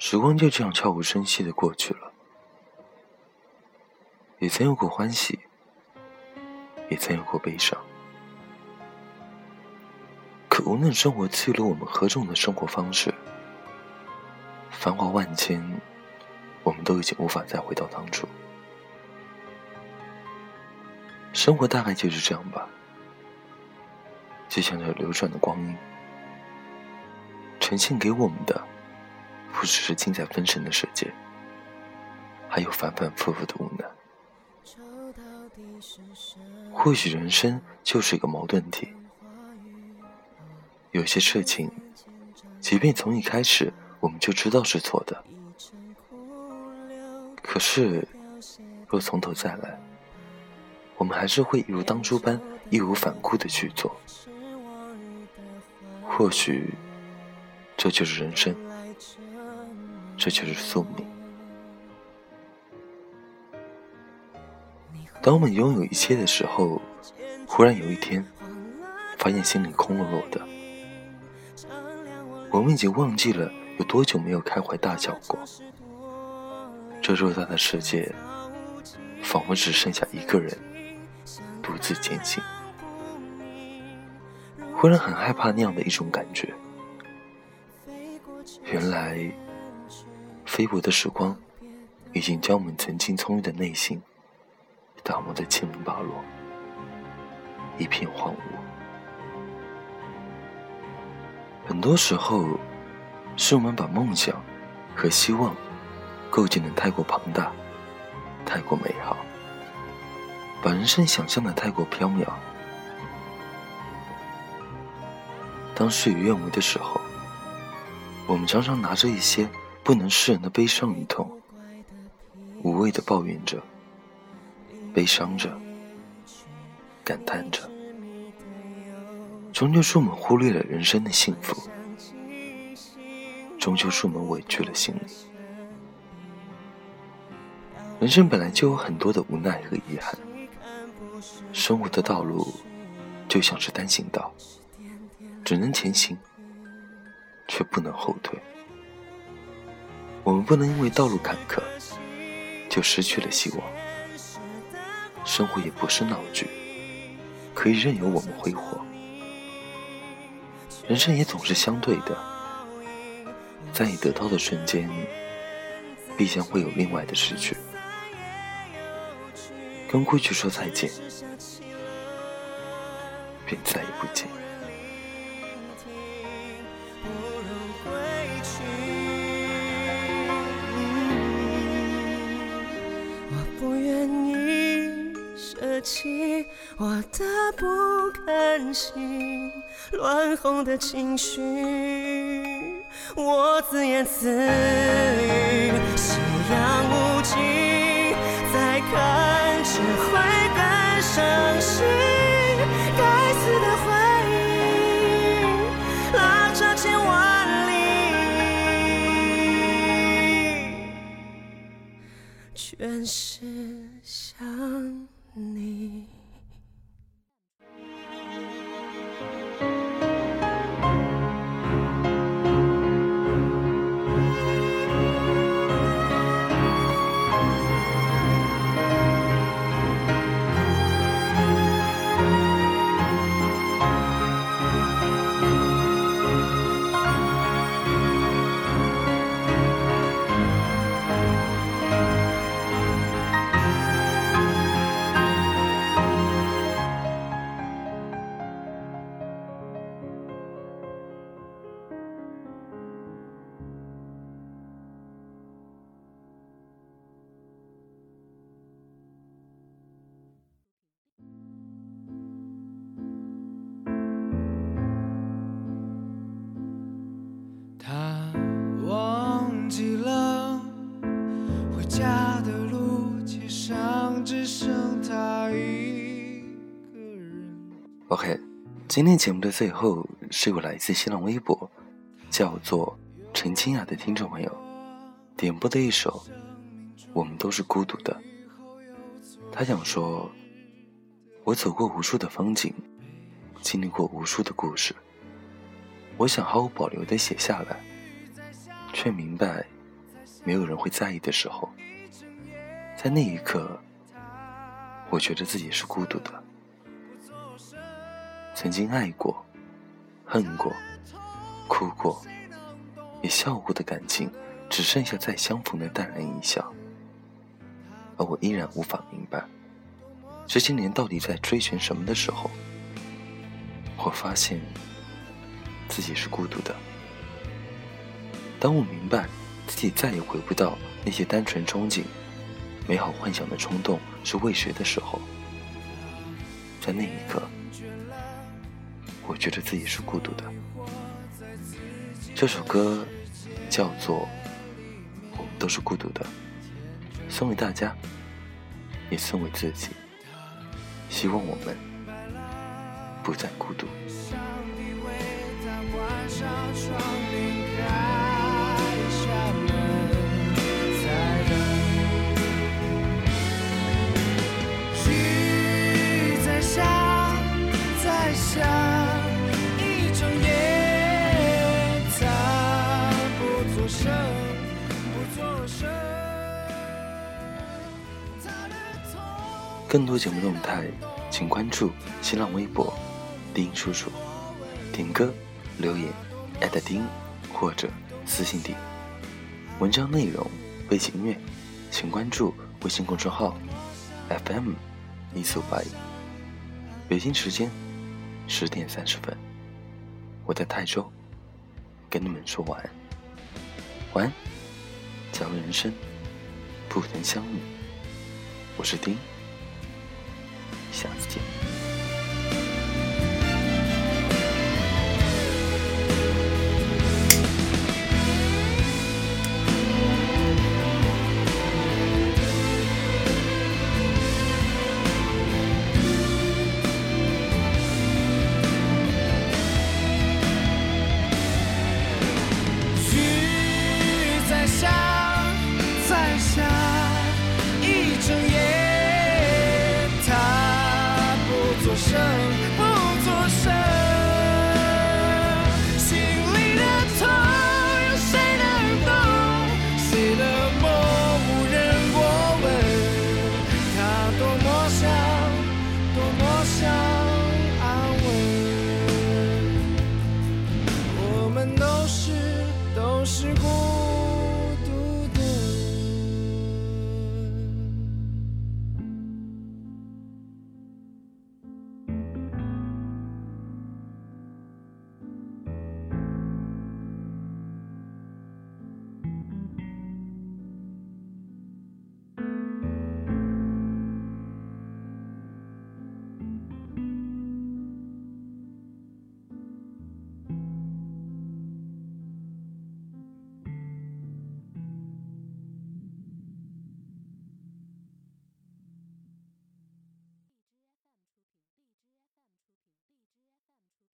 时光就这样悄无声息的过去了，也曾有过欢喜，也曾有过悲伤。可无论生活赐予了我们何种的生活方式，繁华万千，我们都已经无法再回到当初。生活大概就是这样吧，就像这流转的光阴，呈现给我们的。不只是尽在分神的世界，还有反反复复的无奈。或许人生就是一个矛盾体，有些事情，即便从一开始我们就知道是错的，可是若从头再来，我们还是会一如当初般义无反顾的去做。或许，这就是人生。这就是宿命。当我们拥有一切的时候，忽然有一天，发现心里空落落的。我们已经忘记了有多久没有开怀大笑过。这偌大的世界，仿佛只剩下一个人独自前行。忽然很害怕那样的一种感觉。原来。飞薄的时光，已经将我们曾经葱郁的内心打磨得七零八落，一片荒芜。很多时候，是我们把梦想和希望构建的太过庞大，太过美好，把人生想象的太过缥缈。当事与愿违的时候，我们常常拿着一些。不能释人的悲伤与痛，无谓的抱怨着，悲伤着，感叹着，终究是我们忽略了人生的幸福，终究是我们委屈了心灵。人生本来就有很多的无奈和遗憾，生活的道路就像是单行道，只能前行，却不能后退。我们不能因为道路坎坷就失去了希望。生活也不是闹剧，可以任由我们挥霍。人生也总是相对的，在你得到的瞬间，必将会有另外的失去。跟过去说再见，便再也不见。起我的不甘心，乱哄的情绪，我自言自语，夕阳无尽，再看只会更伤心。该死的回忆，拉长千万里，全是今天节目的最后是我来自新浪微博，叫做陈清雅的听众朋友点播的一首《我们都是孤独的》。他想说：“我走过无数的风景，经历过无数的故事，我想毫无保留的写下来，却明白没有人会在意的时候，在那一刻，我觉得自己是孤独的。曾经爱过、恨过、哭过、也笑过的感情，只剩下再相逢的淡然一笑。而我依然无法明白，这些年到底在追寻什么的时候，我发现自己是孤独的。当我明白。自己再也回不到那些单纯憧憬、美好幻想的冲动是为谁的时候，在那一刻，我觉得自己是孤独的。这首歌叫做《我们都是孤独的》，送给大家，也送给自己，希望我们不再孤独。更多节目动态，请关注新浪微博“丁叔叔”，点歌留言艾特丁或者私信丁。文章内容、背景音乐，请关注微信公众号 FM 一四五八一。北京时间十点三十分，我在泰州跟你们说晚安。晚安，假如人生不曾相遇，我是丁。下次见。坐上我